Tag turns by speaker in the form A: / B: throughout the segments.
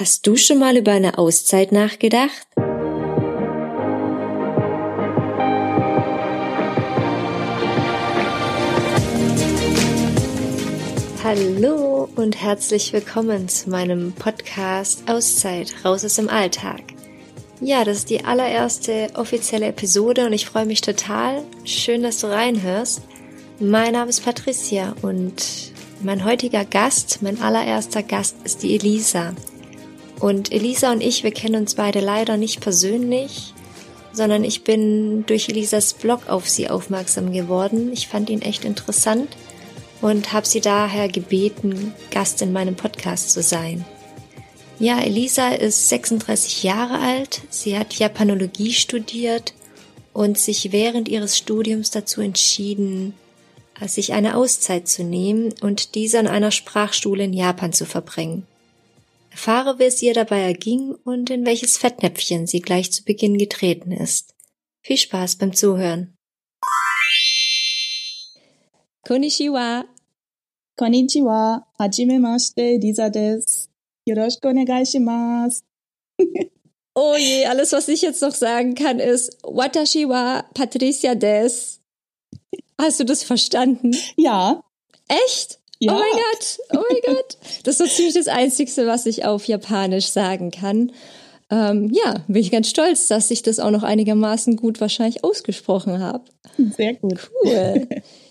A: Hast du schon mal über eine Auszeit nachgedacht? Hallo und herzlich willkommen zu meinem Podcast Auszeit, raus aus dem Alltag. Ja, das ist die allererste offizielle Episode und ich freue mich total. Schön, dass du reinhörst. Mein Name ist Patricia und mein heutiger Gast, mein allererster Gast ist die Elisa. Und Elisa und ich, wir kennen uns beide leider nicht persönlich, sondern ich bin durch Elisas Blog auf sie aufmerksam geworden. Ich fand ihn echt interessant und habe sie daher gebeten, Gast in meinem Podcast zu sein. Ja, Elisa ist 36 Jahre alt, sie hat Japanologie studiert und sich während ihres Studiums dazu entschieden, sich eine Auszeit zu nehmen und diese an einer Sprachschule in Japan zu verbringen. Erfahre, wie es ihr dabei erging und in welches Fettnäpfchen sie gleich zu Beginn getreten ist. Viel Spaß beim Zuhören.
B: Konnichiwa.
C: Konnichiwa. Hajimemashite, Lisa des. Yoroshiku onegaishimasu.
B: oh je, alles, was ich jetzt noch sagen kann, ist Watashi wa Patricia des. Hast du das verstanden?
C: Ja.
B: Echt? Ja. Oh mein Gott, oh mein Gott. Das ist so ziemlich das Einzige, was ich auf Japanisch sagen kann. Ähm, ja, bin ich ganz stolz, dass ich das auch noch einigermaßen gut wahrscheinlich ausgesprochen habe.
C: Sehr gut.
B: Cool.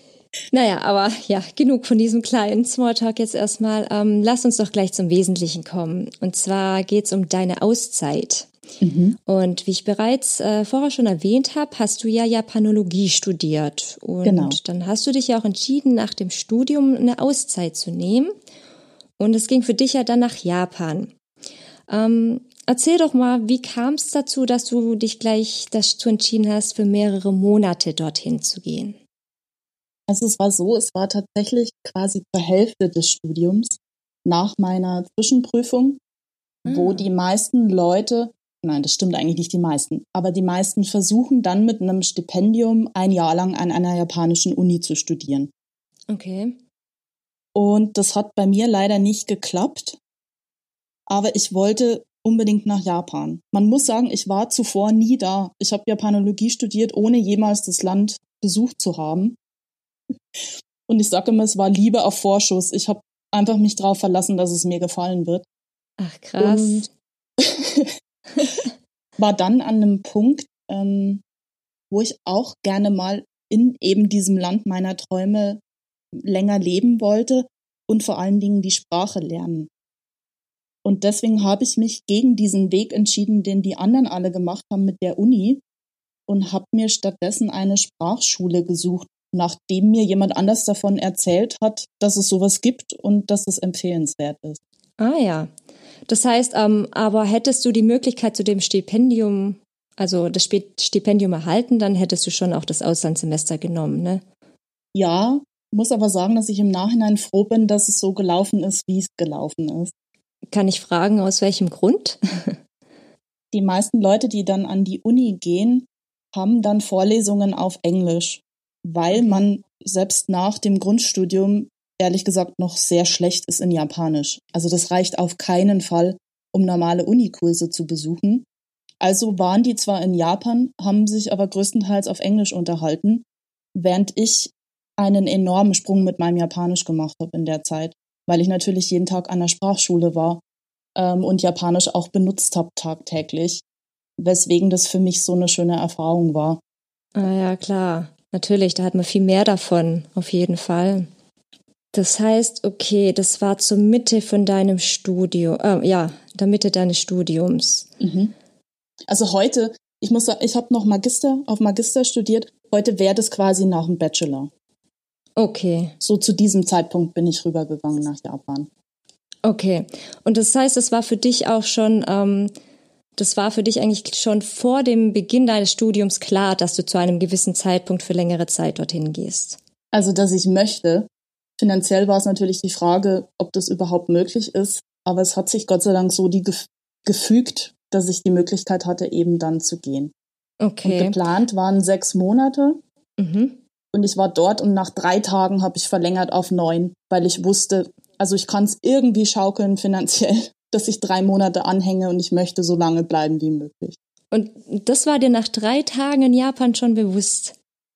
B: naja, aber ja, genug von diesem kleinen Smalltalk jetzt erstmal. Ähm, lass uns doch gleich zum Wesentlichen kommen. Und zwar geht's um deine Auszeit. Mhm. Und wie ich bereits äh, vorher schon erwähnt habe, hast du ja Japanologie studiert. Und
C: genau.
B: dann hast du dich ja auch entschieden, nach dem Studium eine Auszeit zu nehmen. Und es ging für dich ja dann nach Japan. Ähm, erzähl doch mal, wie kam es dazu, dass du dich gleich dazu entschieden hast, für mehrere Monate dorthin zu gehen?
C: Also es war so, es war tatsächlich quasi zur Hälfte des Studiums nach meiner Zwischenprüfung, mhm. wo die meisten Leute Nein, das stimmt eigentlich nicht die meisten. Aber die meisten versuchen dann mit einem Stipendium ein Jahr lang an einer japanischen Uni zu studieren.
B: Okay.
C: Und das hat bei mir leider nicht geklappt. Aber ich wollte unbedingt nach Japan. Man muss sagen, ich war zuvor nie da. Ich habe Japanologie studiert, ohne jemals das Land besucht zu haben. Und ich sage immer, es war Liebe auf Vorschuss. Ich habe einfach mich darauf verlassen, dass es mir gefallen wird.
B: Ach krass.
C: war dann an einem Punkt, ähm, wo ich auch gerne mal in eben diesem Land meiner Träume länger leben wollte und vor allen Dingen die Sprache lernen. Und deswegen habe ich mich gegen diesen Weg entschieden, den die anderen alle gemacht haben mit der Uni und habe mir stattdessen eine Sprachschule gesucht, nachdem mir jemand anders davon erzählt hat, dass es sowas gibt und dass es empfehlenswert ist.
B: Ah ja, das heißt, ähm, aber hättest du die Möglichkeit zu dem Stipendium, also das Stipendium erhalten, dann hättest du schon auch das Auslandssemester genommen, ne?
C: Ja, muss aber sagen, dass ich im Nachhinein froh bin, dass es so gelaufen ist, wie es gelaufen ist.
B: Kann ich fragen, aus welchem Grund?
C: die meisten Leute, die dann an die Uni gehen, haben dann Vorlesungen auf Englisch, weil man selbst nach dem Grundstudium ehrlich gesagt noch sehr schlecht ist in Japanisch. Also das reicht auf keinen Fall, um normale Unikurse zu besuchen. Also waren die zwar in Japan, haben sich aber größtenteils auf Englisch unterhalten, während ich einen enormen Sprung mit meinem Japanisch gemacht habe in der Zeit, weil ich natürlich jeden Tag an der Sprachschule war ähm, und Japanisch auch benutzt habe tagtäglich, weswegen das für mich so eine schöne Erfahrung war.
B: Ah ja, klar. Natürlich, da hat man viel mehr davon, auf jeden Fall. Das heißt, okay, das war zur Mitte von deinem Studium, äh, ja, der Mitte deines Studiums.
C: Mhm. Also heute, ich muss sagen, ich habe noch Magister, auf Magister studiert. Heute wäre das quasi nach dem Bachelor.
B: Okay.
C: So zu diesem Zeitpunkt bin ich rübergegangen nach Japan.
B: Okay. Und das heißt, das war für dich auch schon, ähm, das war für dich eigentlich schon vor dem Beginn deines Studiums klar, dass du zu einem gewissen Zeitpunkt für längere Zeit dorthin gehst.
C: Also, dass ich möchte, Finanziell war es natürlich die Frage, ob das überhaupt möglich ist. Aber es hat sich Gott sei Dank so die gefügt, dass ich die Möglichkeit hatte, eben dann zu gehen.
B: Okay.
C: Und geplant waren sechs Monate.
B: Mhm.
C: Und ich war dort und nach drei Tagen habe ich verlängert auf neun, weil ich wusste, also ich kann es irgendwie schaukeln finanziell. Dass ich drei Monate anhänge und ich möchte so lange bleiben wie möglich.
B: Und das war dir nach drei Tagen in Japan schon bewusst,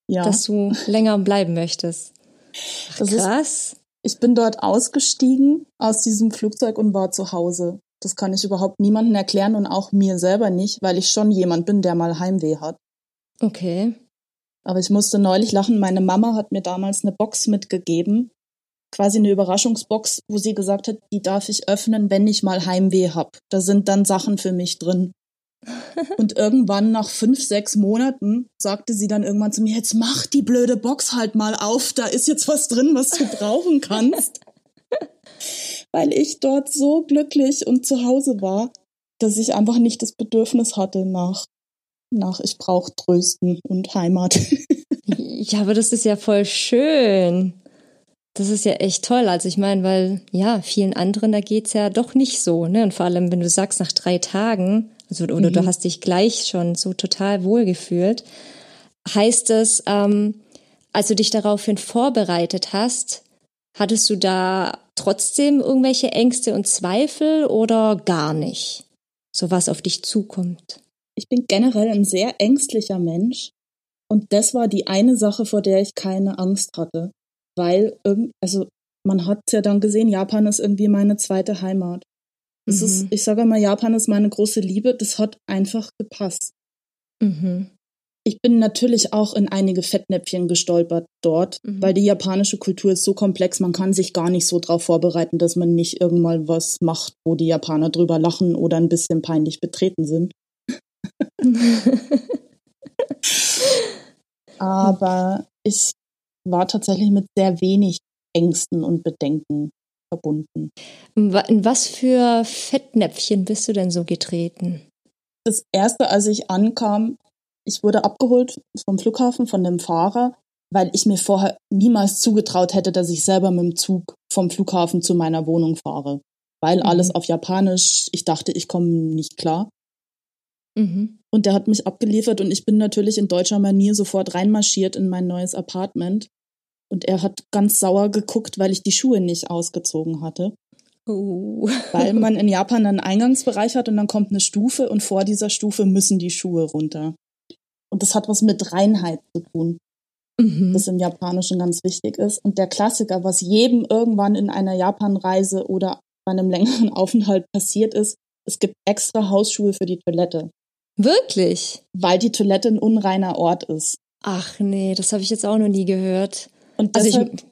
B: ja. dass du länger bleiben möchtest. Ach, krass.
C: Ist, ich bin dort ausgestiegen aus diesem Flugzeug und war zu Hause. Das kann ich überhaupt niemandem erklären und auch mir selber nicht, weil ich schon jemand bin, der mal Heimweh hat.
B: Okay.
C: Aber ich musste neulich lachen. Meine Mama hat mir damals eine Box mitgegeben, quasi eine Überraschungsbox, wo sie gesagt hat, die darf ich öffnen, wenn ich mal Heimweh hab. Da sind dann Sachen für mich drin. Und irgendwann nach fünf, sechs Monaten sagte sie dann irgendwann zu mir, jetzt mach die blöde Box halt mal auf, da ist jetzt was drin, was du brauchen kannst. Weil ich dort so glücklich und zu Hause war, dass ich einfach nicht das Bedürfnis hatte nach, nach ich brauche Trösten und Heimat.
B: ja, aber das ist ja voll schön. Das ist ja echt toll. Also ich meine, weil ja, vielen anderen, da geht's ja doch nicht so, ne? Und vor allem, wenn du sagst, nach drei Tagen, also oder mhm. du hast dich gleich schon so total wohl gefühlt, heißt es, ähm, als du dich daraufhin vorbereitet hast, hattest du da trotzdem irgendwelche Ängste und Zweifel oder gar nicht? So was auf dich zukommt?
C: Ich bin generell ein sehr ängstlicher Mensch. Und das war die eine Sache, vor der ich keine Angst hatte weil also man hat ja dann gesehen, Japan ist irgendwie meine zweite Heimat. Das mhm. ist, ich sage mal, Japan ist meine große Liebe. Das hat einfach gepasst. Mhm. Ich bin natürlich auch in einige Fettnäpfchen gestolpert dort, mhm. weil die japanische Kultur ist so komplex, man kann sich gar nicht so darauf vorbereiten, dass man nicht irgendwann was macht, wo die Japaner drüber lachen oder ein bisschen peinlich betreten sind. Aber ich war tatsächlich mit sehr wenig Ängsten und Bedenken verbunden.
B: In was für Fettnäpfchen bist du denn so getreten?
C: Das erste, als ich ankam, ich wurde abgeholt vom Flughafen von dem Fahrer, weil ich mir vorher niemals zugetraut hätte, dass ich selber mit dem Zug vom Flughafen zu meiner Wohnung fahre. Weil mhm. alles auf Japanisch, ich dachte, ich komme nicht klar. Mhm. Und der hat mich abgeliefert und ich bin natürlich in deutscher Manier sofort reinmarschiert in mein neues Apartment. Und er hat ganz sauer geguckt, weil ich die Schuhe nicht ausgezogen hatte. Uh. Weil man in Japan einen Eingangsbereich hat und dann kommt eine Stufe und vor dieser Stufe müssen die Schuhe runter. Und das hat was mit Reinheit zu tun, mhm. das im Japanischen ganz wichtig ist. Und der Klassiker, was jedem irgendwann in einer Japanreise oder bei einem längeren Aufenthalt passiert ist, es gibt extra Hausschuhe für die Toilette.
B: Wirklich?
C: Weil die Toilette ein unreiner Ort ist.
B: Ach nee, das habe ich jetzt auch noch nie gehört. Und also ich,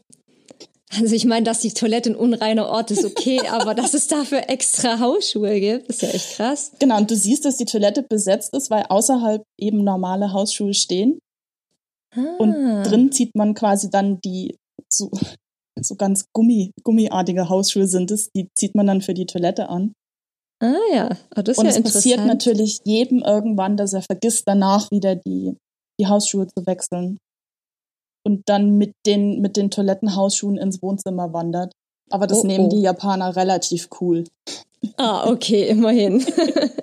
B: also ich meine, dass die Toilette ein unreiner Ort ist, okay, aber dass es dafür extra Hausschuhe gibt, ist ja echt krass.
C: Genau, und du siehst, dass die Toilette besetzt ist, weil außerhalb eben normale Hausschuhe stehen. Ah. Und drin zieht man quasi dann die so, so ganz Gummi, gummiartige Hausschuhe sind es, die zieht man dann für die Toilette an.
B: Ah ja, oh, das ist
C: und
B: ja
C: es passiert natürlich jedem irgendwann, dass er vergisst, danach wieder die, die Hausschuhe zu wechseln und dann mit den, mit den Toilettenhausschuhen ins Wohnzimmer wandert. Aber das oh, nehmen oh. die Japaner relativ cool.
B: Ah, okay, immerhin.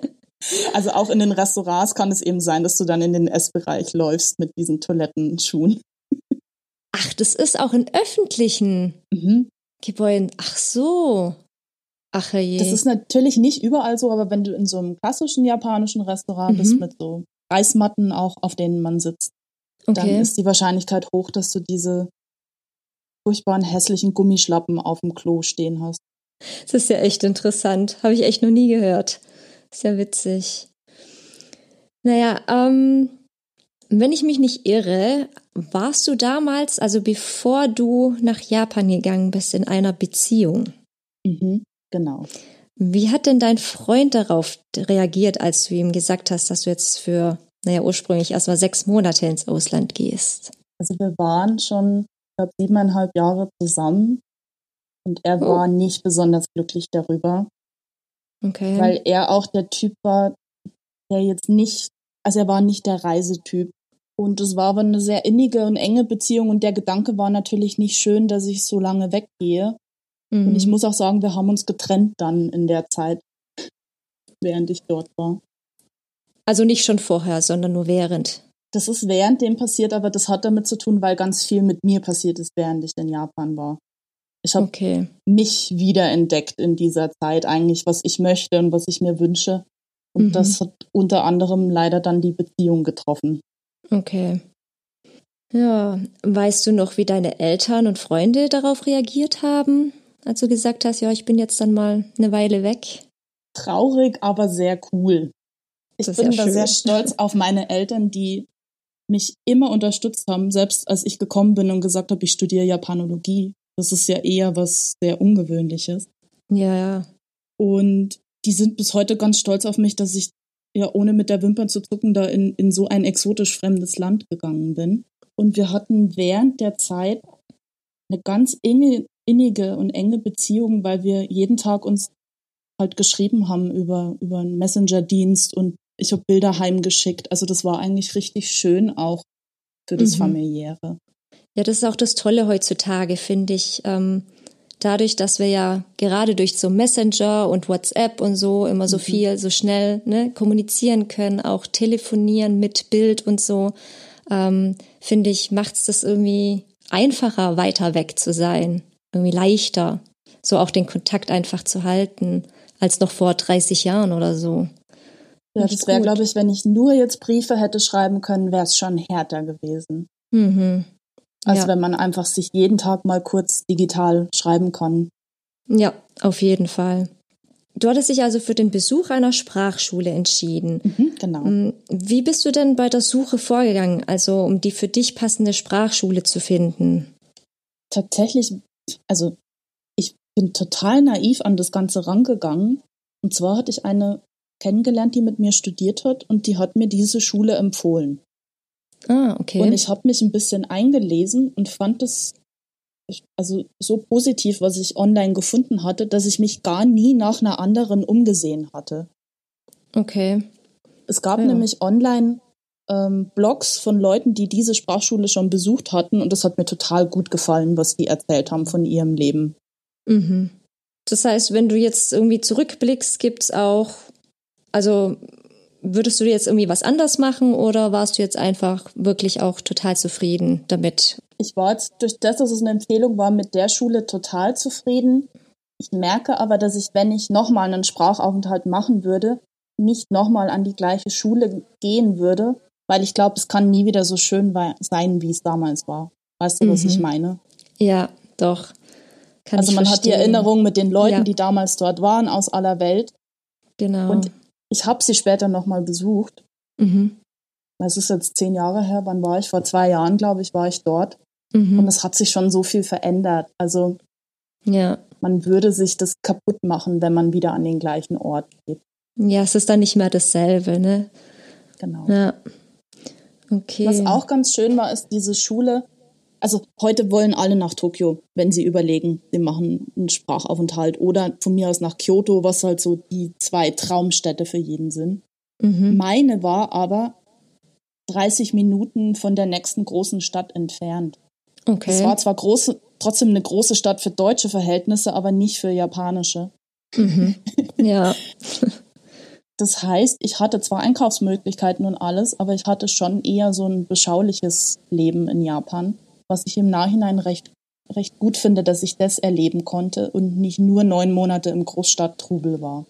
C: also auch in den Restaurants kann es eben sein, dass du dann in den Essbereich läufst mit diesen Toilettenschuhen.
B: Ach, das ist auch in öffentlichen mhm. Gebäuden. Ach so. Ach je.
C: Das ist natürlich nicht überall so, aber wenn du in so einem klassischen japanischen Restaurant mhm. bist mit so Reismatten auch, auf denen man sitzt, okay. dann ist die Wahrscheinlichkeit hoch, dass du diese furchtbaren hässlichen Gummischlappen auf dem Klo stehen hast.
B: Das ist ja echt interessant. Habe ich echt noch nie gehört. Ist ja witzig. Naja, ähm, wenn ich mich nicht irre, warst du damals, also bevor du nach Japan gegangen bist, in einer Beziehung?
C: Mhm, genau.
B: Wie hat denn dein Freund darauf reagiert, als du ihm gesagt hast, dass du jetzt für naja, ursprünglich erst mal sechs Monate ins Ausland gehst?
C: Also wir waren schon, ich glaube, siebeneinhalb Jahre zusammen und er oh. war nicht besonders glücklich darüber. Okay. Weil er auch der Typ war, der jetzt nicht, also er war nicht der Reisetyp. Und es war aber eine sehr innige und enge Beziehung und der Gedanke war natürlich nicht schön, dass ich so lange weggehe. Mhm. Und ich mhm. muss auch sagen, wir haben uns getrennt dann in der Zeit, während ich dort war.
B: Also nicht schon vorher, sondern nur während.
C: Das ist während dem passiert, aber das hat damit zu tun, weil ganz viel mit mir passiert ist, während ich in Japan war. Ich habe okay. mich wiederentdeckt in dieser Zeit eigentlich, was ich möchte und was ich mir wünsche. Und mhm. das hat unter anderem leider dann die Beziehung getroffen.
B: Okay. Ja, weißt du noch, wie deine Eltern und Freunde darauf reagiert haben, als du gesagt hast, ja, ich bin jetzt dann mal eine Weile weg?
C: Traurig, aber sehr cool. Ich bin ja da sehr stolz auf meine Eltern, die mich immer unterstützt haben, selbst als ich gekommen bin und gesagt habe, ich studiere Japanologie. Das ist ja eher was sehr Ungewöhnliches.
B: Ja, ja.
C: Und die sind bis heute ganz stolz auf mich, dass ich ja ohne mit der Wimpern zu zucken da in, in so ein exotisch fremdes Land gegangen bin. Und wir hatten während der Zeit eine ganz enge, innige und enge Beziehung, weil wir jeden Tag uns halt geschrieben haben über, über einen Messenger-Dienst und ich habe Bilder heimgeschickt. Also das war eigentlich richtig schön auch für das mhm. familiäre.
B: Ja, das ist auch das Tolle heutzutage, finde ich. Ähm, dadurch, dass wir ja gerade durch so Messenger und WhatsApp und so immer so mhm. viel, so schnell ne, kommunizieren können, auch telefonieren mit Bild und so, ähm, finde ich, macht es das irgendwie einfacher, weiter weg zu sein, irgendwie leichter, so auch den Kontakt einfach zu halten, als noch vor 30 Jahren oder so.
C: Ja, das wäre, glaube ich, wenn ich nur jetzt Briefe hätte schreiben können, wäre es schon härter gewesen. Mhm. Also ja. wenn man einfach sich jeden Tag mal kurz digital schreiben kann.
B: Ja, auf jeden Fall. Du hattest dich also für den Besuch einer Sprachschule entschieden.
C: Mhm, genau. Mm,
B: wie bist du denn bei der Suche vorgegangen, also um die für dich passende Sprachschule zu finden?
C: Tatsächlich, also ich bin total naiv an das Ganze rangegangen. Und zwar hatte ich eine kennengelernt, die mit mir studiert hat und die hat mir diese Schule empfohlen.
B: Ah, okay.
C: Und ich habe mich ein bisschen eingelesen und fand es also so positiv, was ich online gefunden hatte, dass ich mich gar nie nach einer anderen umgesehen hatte.
B: Okay.
C: Es gab ja. nämlich online ähm, Blogs von Leuten, die diese Sprachschule schon besucht hatten und es hat mir total gut gefallen, was die erzählt haben von ihrem Leben.
B: Mhm. Das heißt, wenn du jetzt irgendwie zurückblickst, gibt es auch also würdest du jetzt irgendwie was anders machen oder warst du jetzt einfach wirklich auch total zufrieden damit?
C: Ich war jetzt durch das, dass es eine Empfehlung war, mit der Schule total zufrieden. Ich merke aber, dass ich, wenn ich nochmal einen Sprachaufenthalt machen würde, nicht nochmal an die gleiche Schule gehen würde, weil ich glaube, es kann nie wieder so schön sein, wie es damals war. Weißt du, was mhm. ich meine?
B: Ja, doch.
C: Kann also man verstehen. hat die Erinnerung mit den Leuten, ja. die damals dort waren, aus aller Welt.
B: Genau.
C: Und ich habe sie später nochmal besucht.
B: Mhm.
C: Es ist jetzt zehn Jahre her. Wann war ich? Vor zwei Jahren, glaube ich, war ich dort. Mhm. Und es hat sich schon so viel verändert. Also
B: ja.
C: man würde sich das kaputt machen, wenn man wieder an den gleichen Ort geht.
B: Ja, es ist dann nicht mehr dasselbe, ne?
C: Genau.
B: Ja. Okay.
C: Was auch ganz schön war, ist diese Schule, also heute wollen alle nach Tokio, wenn sie überlegen, sie machen einen Sprachaufenthalt oder von mir aus nach Kyoto, was halt so die zwei Traumstädte für jeden sind. Mhm. Meine war aber 30 Minuten von der nächsten großen Stadt entfernt.
B: Okay.
C: Es war zwar große, trotzdem eine große Stadt für deutsche Verhältnisse, aber nicht für japanische.
B: Mhm. Ja.
C: Das heißt, ich hatte zwar Einkaufsmöglichkeiten und alles, aber ich hatte schon eher so ein beschauliches Leben in Japan was ich im Nachhinein recht, recht gut finde, dass ich das erleben konnte und nicht nur neun Monate im Großstadttrubel war.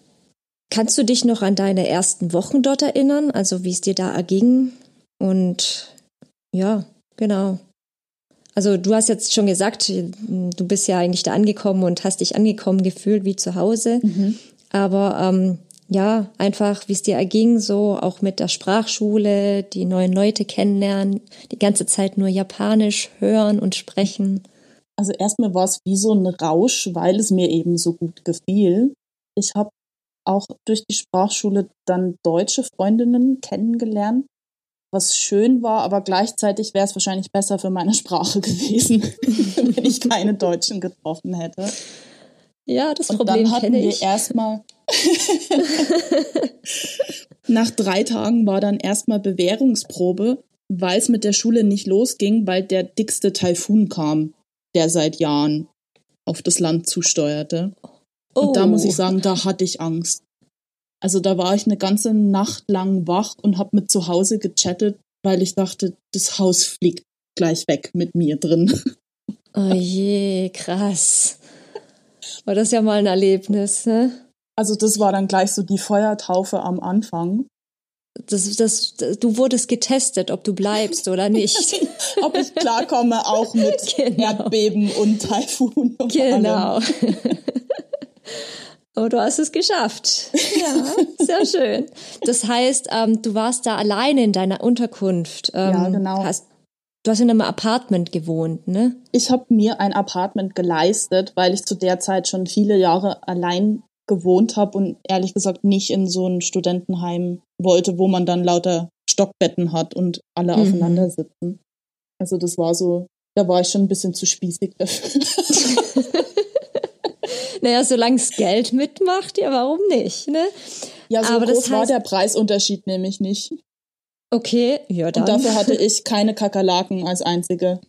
B: Kannst du dich noch an deine ersten Wochen dort erinnern, also wie es dir da erging? Und ja, genau. Also du hast jetzt schon gesagt, du bist ja eigentlich da angekommen und hast dich angekommen gefühlt wie zu Hause. Mhm. Aber ähm, ja, einfach, wie es dir erging, so auch mit der Sprachschule, die neuen Leute kennenlernen, die ganze Zeit nur Japanisch hören und sprechen.
C: Also erstmal war es wie so ein Rausch, weil es mir eben so gut gefiel. Ich habe auch durch die Sprachschule dann deutsche Freundinnen kennengelernt, was schön war, aber gleichzeitig wäre es wahrscheinlich besser für meine Sprache gewesen, wenn ich keine Deutschen getroffen hätte.
B: Ja, das und Problem
C: dann hatten wir erstmal Nach drei Tagen war dann erstmal Bewährungsprobe, weil es mit der Schule nicht losging, weil der dickste Taifun kam, der seit Jahren auf das Land zusteuerte. Oh. Und da muss ich oh. sagen, da hatte ich Angst. Also da war ich eine ganze Nacht lang wach und habe mit zu Hause gechattet, weil ich dachte, das Haus fliegt gleich weg mit mir drin.
B: Oh je, krass. War das ja mal ein Erlebnis, ne?
C: Also das war dann gleich so die Feuertaufe am Anfang.
B: Das, das, du wurdest getestet, ob du bleibst oder nicht.
C: ob ich klarkomme, auch mit genau. Erdbeben und Taifun. Und
B: genau. Aber du hast es geschafft. Ja, sehr schön. Das heißt, ähm, du warst da alleine in deiner Unterkunft. Ähm,
C: ja, genau.
B: Hast, du hast in einem Apartment gewohnt, ne?
C: Ich habe mir ein Apartment geleistet, weil ich zu der Zeit schon viele Jahre allein gewohnt habe und ehrlich gesagt nicht in so ein Studentenheim wollte, wo man dann lauter Stockbetten hat und alle mhm. aufeinander sitzen. Also das war so, da war ich schon ein bisschen zu spießig dafür.
B: naja, solange es Geld mitmacht, ja, warum nicht, ne?
C: Ja, so Aber groß das heißt, war der Preisunterschied nämlich nicht.
B: Okay, ja dann.
C: Und dafür hatte ich keine Kakerlaken als einzige.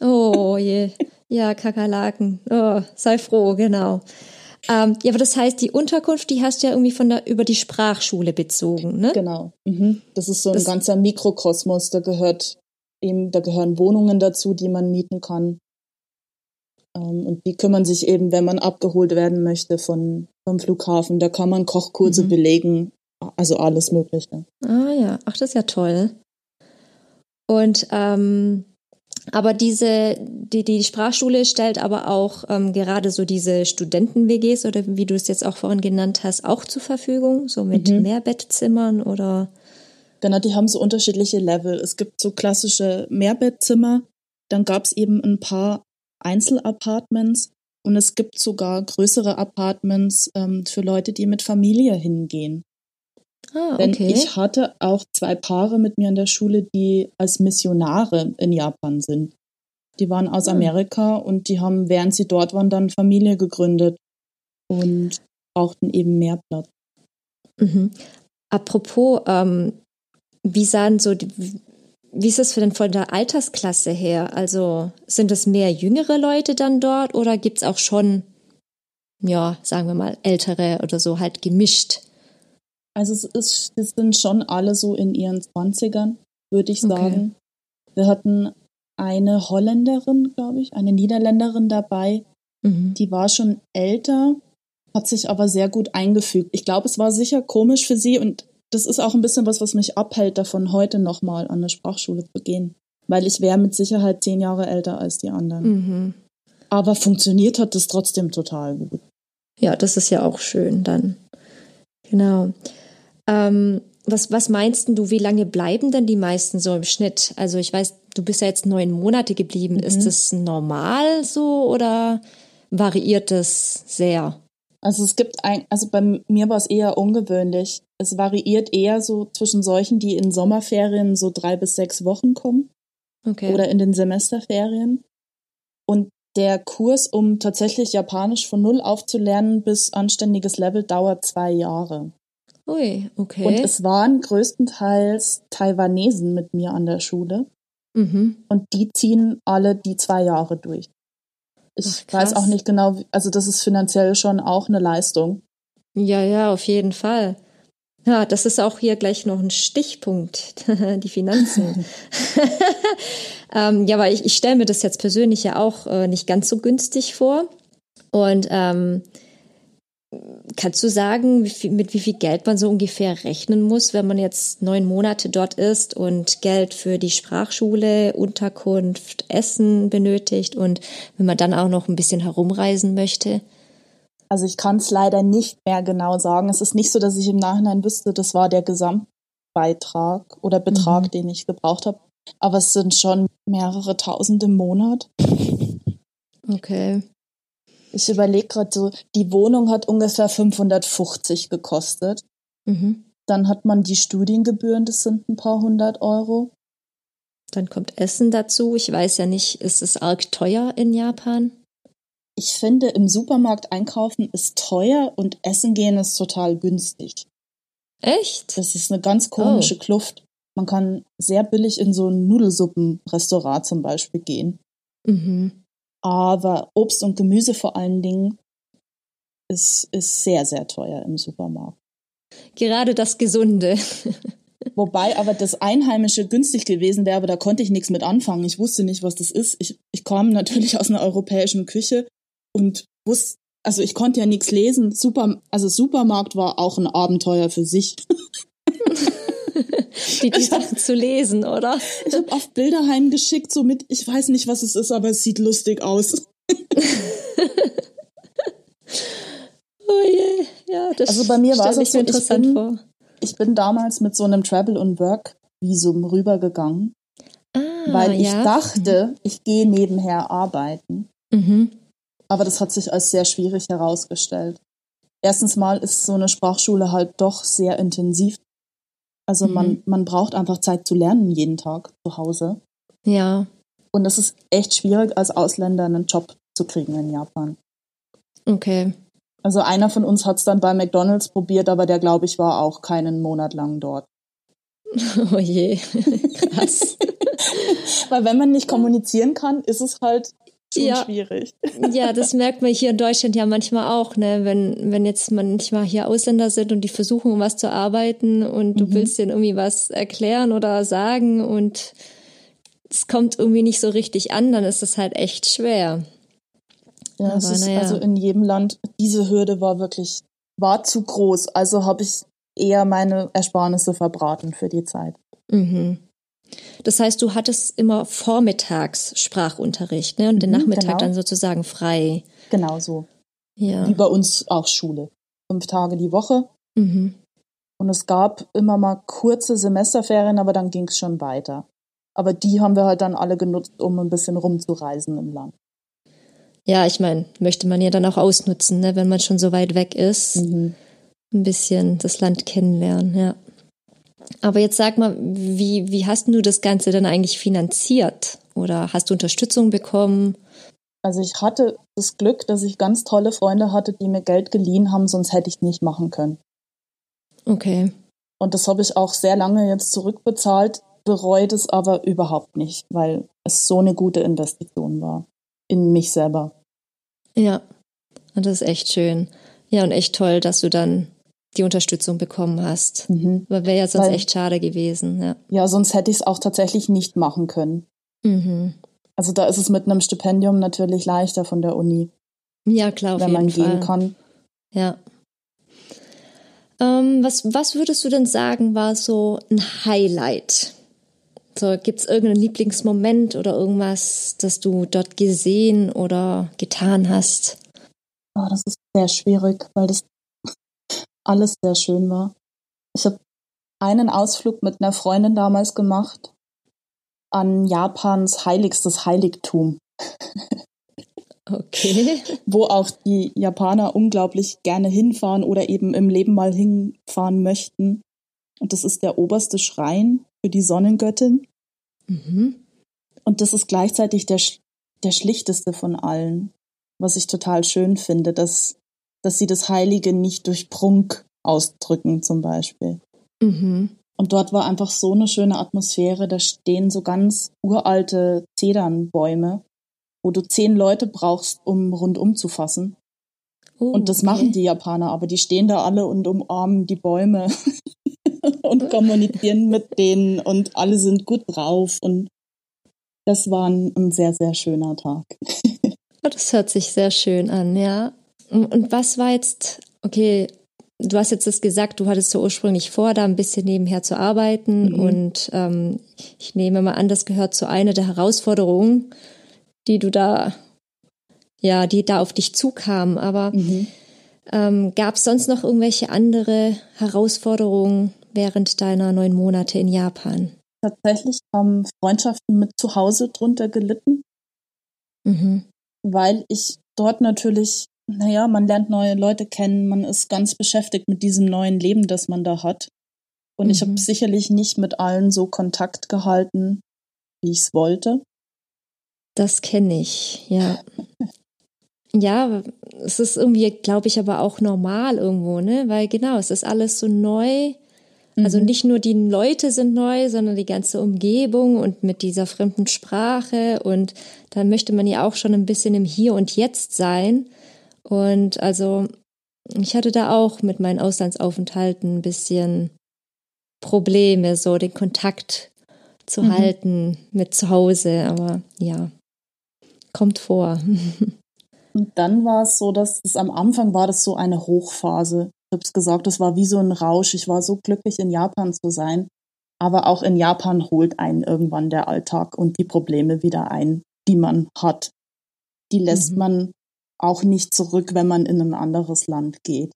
B: Oh je. Ja, Kakerlaken. Oh, sei froh, genau. Ähm, ja, aber das heißt, die Unterkunft, die hast du ja irgendwie von der, über die Sprachschule bezogen, ne?
C: Genau. Mhm. Das ist so ein das, ganzer Mikrokosmos. Da gehört eben, da gehören Wohnungen dazu, die man mieten kann. Ähm, und die kümmern sich eben, wenn man abgeholt werden möchte von, vom Flughafen. Da kann man Kochkurse mhm. belegen. Also alles Mögliche.
B: Ah ja, ach, das ist ja toll. Und ähm, aber diese, die, die Sprachschule stellt aber auch ähm, gerade so diese Studenten-WGs oder wie du es jetzt auch vorhin genannt hast, auch zur Verfügung, so mit mhm. Mehrbettzimmern oder?
C: Genau, die haben so unterschiedliche Level. Es gibt so klassische Mehrbettzimmer, dann gab es eben ein paar Einzelapartments und es gibt sogar größere Apartments ähm, für Leute, die mit Familie hingehen.
B: Ah,
C: Denn
B: okay.
C: ich hatte auch zwei Paare mit mir in der Schule, die als Missionare in Japan sind. Die waren aus ah. Amerika und die haben, während sie dort waren, dann Familie gegründet und brauchten eben mehr Platz.
B: Mhm. Apropos, ähm, wie sahen so die, wie ist es denn von der Altersklasse her? Also sind es mehr jüngere Leute dann dort oder gibt es auch schon, ja, sagen wir mal, ältere oder so halt gemischt?
C: Also es, ist, es sind schon alle so in ihren Zwanzigern, würde ich sagen. Okay. Wir hatten eine Holländerin, glaube ich, eine Niederländerin dabei. Mhm. Die war schon älter, hat sich aber sehr gut eingefügt. Ich glaube, es war sicher komisch für sie und das ist auch ein bisschen was, was mich abhält, davon heute nochmal an eine Sprachschule zu gehen. Weil ich wäre mit Sicherheit zehn Jahre älter als die anderen.
B: Mhm.
C: Aber funktioniert hat das trotzdem total gut.
B: Ja, das ist ja auch schön dann. Genau. Ähm, was, was meinst du, wie lange bleiben denn die meisten so im Schnitt? Also ich weiß, du bist ja jetzt neun Monate geblieben. Mhm. Ist das normal so oder variiert das sehr?
C: Also es gibt ein, also bei mir war es eher ungewöhnlich. Es variiert eher so zwischen solchen, die in Sommerferien so drei bis sechs Wochen kommen.
B: Okay.
C: Oder in den Semesterferien. Und der Kurs, um tatsächlich Japanisch von Null aufzulernen bis anständiges Level, dauert zwei Jahre.
B: Ui, okay.
C: Und es waren größtenteils Taiwanesen mit mir an der Schule.
B: Mhm.
C: Und die ziehen alle die zwei Jahre durch. Ich Ach, weiß auch nicht genau, also das ist finanziell schon auch eine Leistung.
B: Ja, ja, auf jeden Fall. Ja, das ist auch hier gleich noch ein Stichpunkt, die Finanzen. ähm, ja, aber ich, ich stelle mir das jetzt persönlich ja auch äh, nicht ganz so günstig vor. Und ähm, Kannst du sagen, mit wie viel Geld man so ungefähr rechnen muss, wenn man jetzt neun Monate dort ist und Geld für die Sprachschule, Unterkunft, Essen benötigt und wenn man dann auch noch ein bisschen herumreisen möchte?
C: Also ich kann es leider nicht mehr genau sagen. Es ist nicht so, dass ich im Nachhinein wüsste, das war der Gesamtbeitrag oder Betrag, mhm. den ich gebraucht habe. Aber es sind schon mehrere tausend im Monat.
B: Okay.
C: Ich überlege gerade so, die Wohnung hat ungefähr 550 gekostet.
B: Mhm.
C: Dann hat man die Studiengebühren, das sind ein paar hundert Euro.
B: Dann kommt Essen dazu. Ich weiß ja nicht, ist es arg teuer in Japan?
C: Ich finde, im Supermarkt einkaufen ist teuer und essen gehen ist total günstig.
B: Echt?
C: Das ist eine ganz komische oh. Kluft. Man kann sehr billig in so ein Nudelsuppenrestaurant zum Beispiel gehen.
B: Mhm.
C: Aber Obst und Gemüse vor allen Dingen ist, ist sehr, sehr teuer im Supermarkt.
B: Gerade das Gesunde.
C: Wobei aber das Einheimische günstig gewesen wäre, aber da konnte ich nichts mit anfangen. Ich wusste nicht, was das ist. Ich, ich kam natürlich aus einer europäischen Küche und wusste, also ich konnte ja nichts lesen. Super, also Supermarkt war auch ein Abenteuer für sich.
B: die, Sachen zu lesen, oder?
C: Ich habe oft Bilder heimgeschickt, so mit, ich weiß nicht, was es ist, aber es sieht lustig aus.
B: oh je, ja, das
C: Also bei mir war es so
B: interessant
C: ich bin,
B: vor.
C: Ich bin damals mit so einem Travel- und Work-Visum rübergegangen,
B: Ah,
C: weil ich
B: ja.
C: dachte, ich gehe nebenher arbeiten.
B: Mhm.
C: Aber das hat sich als sehr schwierig herausgestellt. Erstens mal ist so eine Sprachschule halt doch sehr intensiv. Also
B: Mhm.
C: man, man braucht einfach Zeit zu lernen jeden Tag zu Hause.
B: Ja,
C: Und es ist echt schwierig, als Ausländer einen Job zu kriegen in Japan.
B: okay.
C: Also einer von uns hat es dann bei McDonald's probiert, aber der, glaube ich, war auch keinen Monat lang dort.
B: Oh je, krass.
C: Weil wenn man nicht kommunizieren kann, ist es halt schon
B: Ja.
C: schwierig.
B: Ja, das merkt man hier in Deutschland ja manchmal auch, ne? Wenn, wenn jetzt manchmal hier Ausländer sind und die versuchen, um was zu arbeiten und du
C: Mhm.
B: willst denen irgendwie was erklären oder sagen und es kommt irgendwie nicht so richtig an, dann ist das halt echt schwer.
C: Ja, es
B: Aber
C: ist
B: naja.
C: also in jedem Land, diese Hürde war wirklich, war zu groß. Also habe ich eher meine Ersparnisse verbraten für die Zeit.
B: Mhm. Das heißt, du hattest immer vormittags Sprachunterricht, ne? Und den
C: Mhm,
B: Nachmittag
C: genau.
B: dann sozusagen frei.
C: Genau so.
B: Ja.
C: Wie bei uns auch Schule. Fünf Tage die Woche.
B: Mhm.
C: Und es gab immer mal kurze Semesterferien, aber dann ging es schon weiter. Aber die haben wir halt dann alle genutzt, um ein bisschen rumzureisen im Land.
B: Ja, ich meine, möchte man ja dann auch ausnutzen, ne? wenn man schon so weit weg ist.
C: Mhm.
B: ein bisschen das Land kennenlernen, ja. Aber jetzt sag mal, wie, wie hast du das Ganze dann eigentlich finanziert? Oder hast du Unterstützung bekommen?
C: Also ich hatte das Glück, dass ich ganz tolle Freunde hatte, die mir Geld geliehen haben, sonst hätte ich nicht machen können.
B: Okay.
C: Und das habe ich auch sehr lange jetzt zurückbezahlt, bereut es aber überhaupt nicht, weil es so eine gute Investition war in mich selber.
B: Ja. Und das ist echt schön. Ja, und echt toll, dass du dann die Unterstützung bekommen hast.
C: Mhm.
B: Weil wäre ja sonst
C: Weil-
B: echt schade gewesen, ja.
C: Ja, sonst hätte ich es auch tatsächlich nicht machen können.
B: Mhm.
C: Also da ist es mit einem Stipendium natürlich leichter von der Uni,
B: Ja, klar, auf
C: wenn
B: jeden
C: man
B: Fall.
C: gehen kann.
B: Ja. Ähm, was, was würdest du denn sagen, war so ein Highlight? So, gibt's irgendeinen Lieblingsmoment oder irgendwas, das du dort gesehen oder getan hast?
C: Oh, das ist sehr schwierig, weil das alles sehr schön war. Ich habe einen Ausflug mit einer Freundin damals gemacht an Japans heiligstes Heiligtum,
B: Okay.
C: wo auch die Japaner unglaublich gerne hinfahren oder eben im Leben mal hinfahren möchten. Und das ist der oberste Schrein für die Sonnengöttin.
B: Mhm.
C: Und das ist gleichzeitig der, der schlichteste von allen, was ich total schön finde, dass, dass sie das Heilige nicht durch Prunk ausdrücken zum Beispiel.
B: Mhm.
C: Und dort war einfach so eine schöne Atmosphäre, da stehen so ganz uralte Zedernbäume, wo du zehn Leute brauchst, um rundum zu fassen.
B: Oh,
C: Und das
B: okay.
C: machen die Japaner, aber die stehen da alle und umarmen die Bäume und kommunizieren mit denen und alle sind gut drauf und das war ein, ein sehr, sehr schöner Tag.
B: Oh, das hört sich sehr schön an, ja. Und was war jetzt, okay, du hast jetzt das gesagt, du hattest so ursprünglich vor, da ein bisschen nebenher zu arbeiten
C: Mhm.
B: und ähm, ich nehme mal an, das gehört zu einer der Herausforderungen, die du da, ja, die da auf dich zukamen. Aber ähm, gab es sonst noch irgendwelche andere Herausforderungen während deiner neun Monate in Japan?
C: Tatsächlich haben Freundschaften mit zu Hause drunter gelitten,
B: Mhm.
C: weil ich dort natürlich, naja, man lernt neue Leute kennen, man ist ganz beschäftigt mit diesem neuen Leben, das man da hat. Und ich
B: Mhm.
C: habe sicherlich nicht mit allen so Kontakt gehalten, wie ich es wollte.
B: Das kenne ich, ja. Ja, es ist irgendwie, glaube ich, aber auch normal irgendwo, ne? Weil genau, es ist alles so neu. Also
C: Mhm.
B: nicht nur die Leute sind neu, sondern die ganze Umgebung und mit dieser fremden Sprache. Und dann möchte man ja auch schon ein bisschen im Hier und Jetzt sein. Und also ich hatte da auch mit meinen Auslandsaufenthalten ein bisschen Probleme, so den Kontakt zu mhm. halten mit zu Hause. Aber ja, kommt vor.
C: Und dann war es so, dass es am Anfang war das so eine Hochphase. Ich habe es gesagt, das war wie so ein Rausch. Ich war so glücklich, in Japan zu sein. Aber auch in Japan holt einen irgendwann der Alltag und die Probleme wieder ein, die man hat. Die lässt mhm. man auch nicht zurück, wenn man in ein anderes Land geht.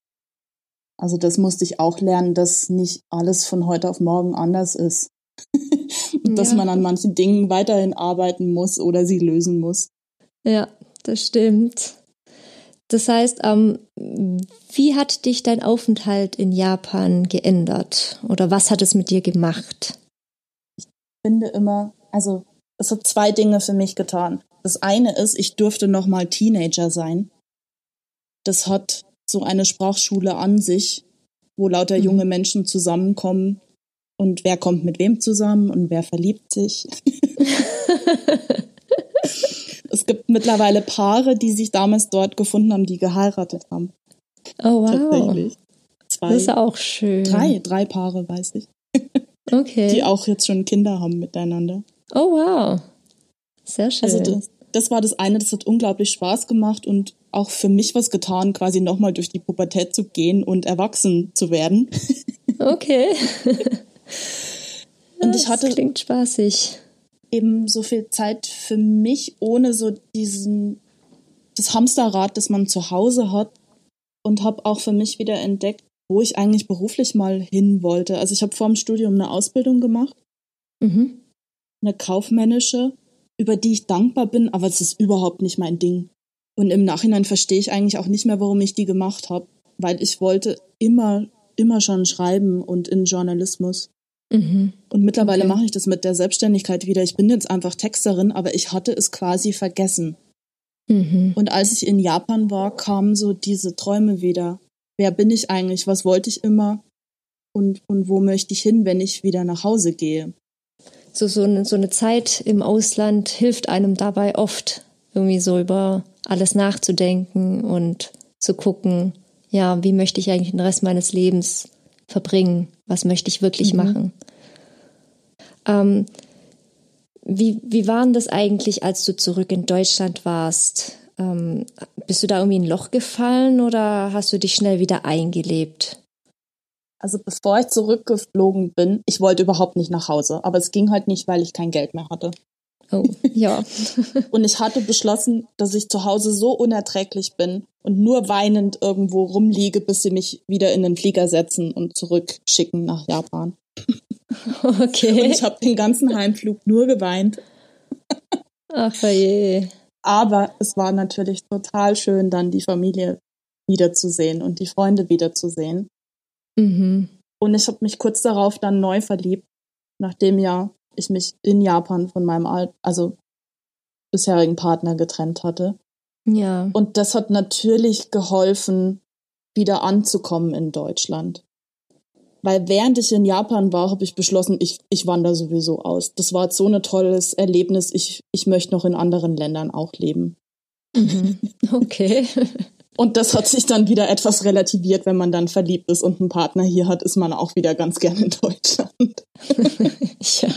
C: Also das musste ich auch lernen, dass nicht alles von heute auf morgen anders ist. und dass man an manchen Dingen weiterhin arbeiten muss oder sie lösen muss.
B: Ja, das stimmt. Das heißt, ähm, wie hat dich dein Aufenthalt in Japan geändert? Oder was hat es mit dir gemacht?
C: Ich finde immer, also es hat zwei Dinge für mich getan. Das eine ist, ich durfte noch mal Teenager sein. Das hat so eine Sprachschule an sich, wo lauter mhm. junge Menschen zusammenkommen und wer kommt mit wem zusammen und wer verliebt sich. es gibt mittlerweile Paare, die sich damals dort gefunden haben, die geheiratet haben.
B: Oh wow. Tatsächlich. Zwei, das ist auch schön.
C: Drei, drei Paare, weiß ich.
B: Okay.
C: Die auch jetzt schon Kinder haben miteinander.
B: Oh wow. Sehr schön.
C: Also das, das war das eine, das hat unglaublich Spaß gemacht und auch für mich was getan, quasi nochmal durch die Pubertät zu gehen und erwachsen zu werden.
B: Okay.
C: und ich hatte.
B: Das klingt spaßig
C: eben so viel Zeit für mich, ohne so diesen, das Hamsterrad, das man zu Hause hat. Und habe auch für mich wieder entdeckt, wo ich eigentlich beruflich mal hin wollte. Also ich habe vor dem Studium eine Ausbildung gemacht, mhm. eine kaufmännische, über die ich dankbar bin, aber es ist überhaupt nicht mein Ding. Und im Nachhinein verstehe ich eigentlich auch nicht mehr, warum ich die gemacht habe, weil ich wollte immer, immer schon schreiben und in Journalismus. Mhm. Und mittlerweile okay. mache ich das mit der Selbstständigkeit wieder. Ich bin jetzt einfach Texterin, aber ich hatte es quasi vergessen. Mhm. Und als ich in Japan war, kamen so diese Träume wieder. Wer bin ich eigentlich? Was wollte ich immer? Und, und wo möchte ich hin, wenn ich wieder nach Hause gehe?
B: So, so, eine, so eine Zeit im Ausland hilft einem dabei oft, irgendwie so über alles nachzudenken und zu gucken, ja, wie möchte ich eigentlich den Rest meines Lebens verbringen? Was möchte ich wirklich mhm. machen? Ähm, wie, wie war denn das eigentlich, als du zurück in Deutschland warst? Ähm, bist du da irgendwie in ein Loch gefallen oder hast du dich schnell wieder eingelebt?
C: Also bevor ich zurückgeflogen bin, ich wollte überhaupt nicht nach Hause, aber es ging halt nicht, weil ich kein Geld mehr hatte.
B: Oh, ja.
C: und ich hatte beschlossen, dass ich zu Hause so unerträglich bin und nur weinend irgendwo rumliege, bis sie mich wieder in den Flieger setzen und zurückschicken nach Japan.
B: Okay.
C: Und ich habe den ganzen Heimflug nur geweint.
B: Ach je.
C: Aber es war natürlich total schön, dann die Familie wiederzusehen und die Freunde wiederzusehen. Mhm. Und ich habe mich kurz darauf dann neu verliebt, nachdem ja ich mich in Japan von meinem Alt also bisherigen Partner getrennt hatte.
B: Ja.
C: Und das hat natürlich geholfen, wieder anzukommen in Deutschland. Weil während ich in Japan war, habe ich beschlossen, ich, ich wandere sowieso aus. Das war so ein tolles Erlebnis. Ich, ich möchte noch in anderen Ländern auch leben.
B: Mhm. Okay.
C: Und das hat sich dann wieder etwas relativiert, wenn man dann verliebt ist und einen Partner hier hat, ist man auch wieder ganz gerne in Deutschland.
B: ja,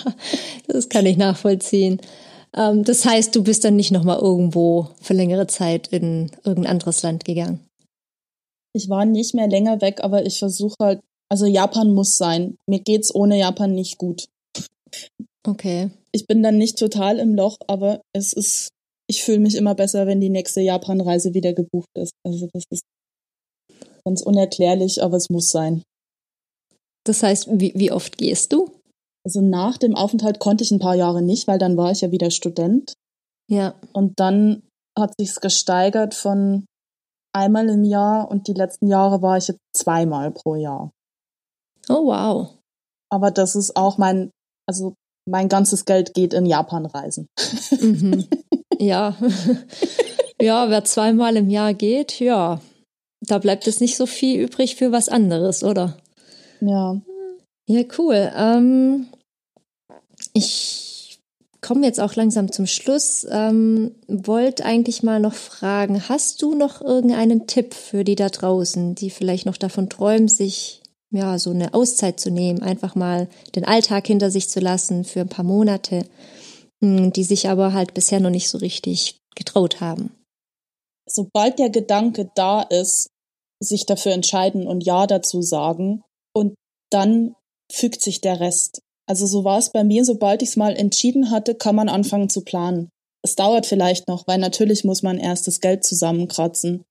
B: das kann ich nachvollziehen. Ähm, das heißt, du bist dann nicht nochmal irgendwo für längere Zeit in irgendein anderes Land gegangen?
C: Ich war nicht mehr länger weg, aber ich versuche halt, also Japan muss sein. Mir geht's ohne Japan nicht gut.
B: Okay.
C: Ich bin dann nicht total im Loch, aber es ist ich fühle mich immer besser, wenn die nächste Japan-Reise wieder gebucht ist. Also das ist ganz unerklärlich, aber es muss sein.
B: Das heißt, wie, wie oft gehst du?
C: Also nach dem Aufenthalt konnte ich ein paar Jahre nicht, weil dann war ich ja wieder Student.
B: Ja.
C: Und dann hat sich's gesteigert von einmal im Jahr und die letzten Jahre war ich jetzt zweimal pro Jahr.
B: Oh wow.
C: Aber das ist auch mein, also mein ganzes Geld geht in Japan-Reisen.
B: Mhm. Ja. ja, wer zweimal im Jahr geht, ja, da bleibt es nicht so viel übrig für was anderes, oder?
C: Ja.
B: Ja, cool. Ähm, ich komme jetzt auch langsam zum Schluss. Ähm, wollte eigentlich mal noch fragen, hast du noch irgendeinen Tipp für die da draußen, die vielleicht noch davon träumen, sich ja, so eine Auszeit zu nehmen, einfach mal den Alltag hinter sich zu lassen für ein paar Monate, hm, die sich aber halt bisher noch nicht so richtig getraut haben.
C: Sobald der Gedanke da ist, sich dafür entscheiden und Ja dazu sagen und dann fügt sich der Rest. Also so war es bei mir, sobald ich es mal entschieden hatte, kann man anfangen zu planen. Es dauert vielleicht noch, weil natürlich muss man erst das Geld zusammenkratzen.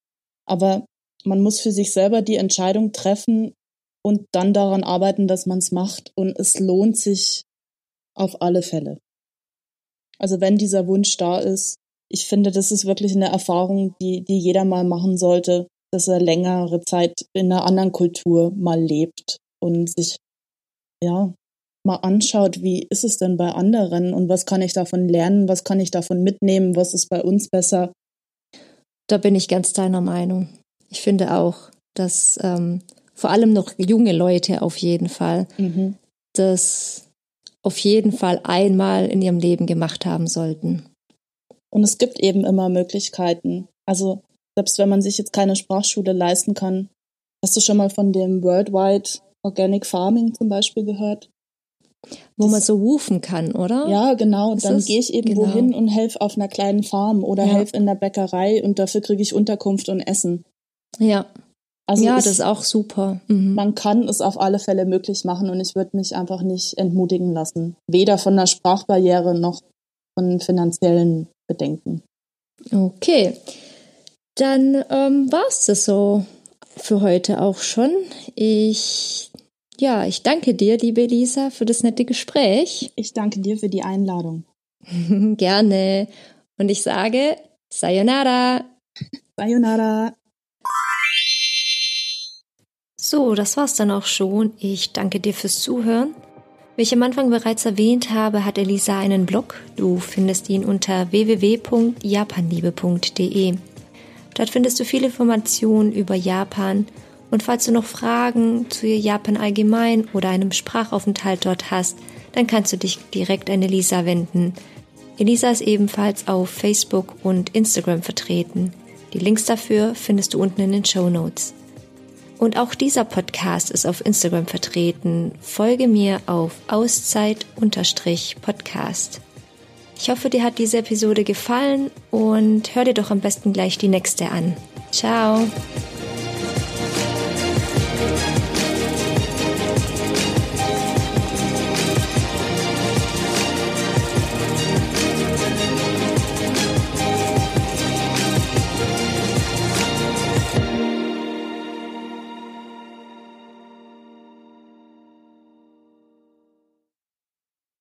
C: Aber man muss für sich selber die Entscheidung treffen und dann daran arbeiten, dass man es macht. Und es lohnt sich auf alle Fälle. Also wenn dieser Wunsch da ist, ich finde, das ist wirklich eine Erfahrung, die, die jeder mal machen sollte, dass er längere Zeit in einer anderen Kultur mal lebt und sich, ja, mal anschaut, wie ist es denn bei anderen und was kann ich davon lernen, was kann ich davon mitnehmen, was ist bei uns besser.
B: Da bin ich ganz deiner Meinung. Ich finde auch, dass ähm, vor allem noch junge Leute auf jeden Fall mhm. das auf jeden Fall einmal in ihrem Leben gemacht haben sollten.
C: Und es gibt eben immer Möglichkeiten. Also selbst wenn man sich jetzt keine Sprachschule leisten kann, hast du schon mal von dem Worldwide Organic Farming zum Beispiel gehört?
B: Wo das, man so rufen kann, oder?
C: Ja, genau. Ist dann gehe ich eben genau. wohin und helfe auf einer kleinen Farm oder ja. helfe in der Bäckerei und dafür kriege ich Unterkunft und Essen.
B: Ja. Also ja, das ist auch super.
C: Mhm. Man kann es auf alle Fälle möglich machen und ich würde mich einfach nicht entmutigen lassen. Weder von der Sprachbarriere noch von finanziellen Bedenken.
B: Okay. Dann ähm, war es das so für heute auch schon. Ich ja, ich danke dir, liebe Lisa, für das nette Gespräch.
C: Ich danke dir für die Einladung.
B: Gerne. Und ich sage Sayonara.
C: Sayonara.
A: So, das war's dann auch schon. Ich danke dir fürs Zuhören. Wie ich am Anfang bereits erwähnt habe, hat Elisa einen Blog. Du findest ihn unter www.japanliebe.de. Dort findest du viele Informationen über Japan und falls du noch Fragen zu Japan allgemein oder einem Sprachaufenthalt dort hast, dann kannst du dich direkt an Elisa wenden. Elisa ist ebenfalls auf Facebook und Instagram vertreten. Die Links dafür findest du unten in den Show Notes. Und auch dieser Podcast ist auf Instagram vertreten. Folge mir auf Auszeit-Podcast. Ich hoffe, dir hat diese Episode gefallen und hör dir doch am besten gleich die nächste an. Ciao!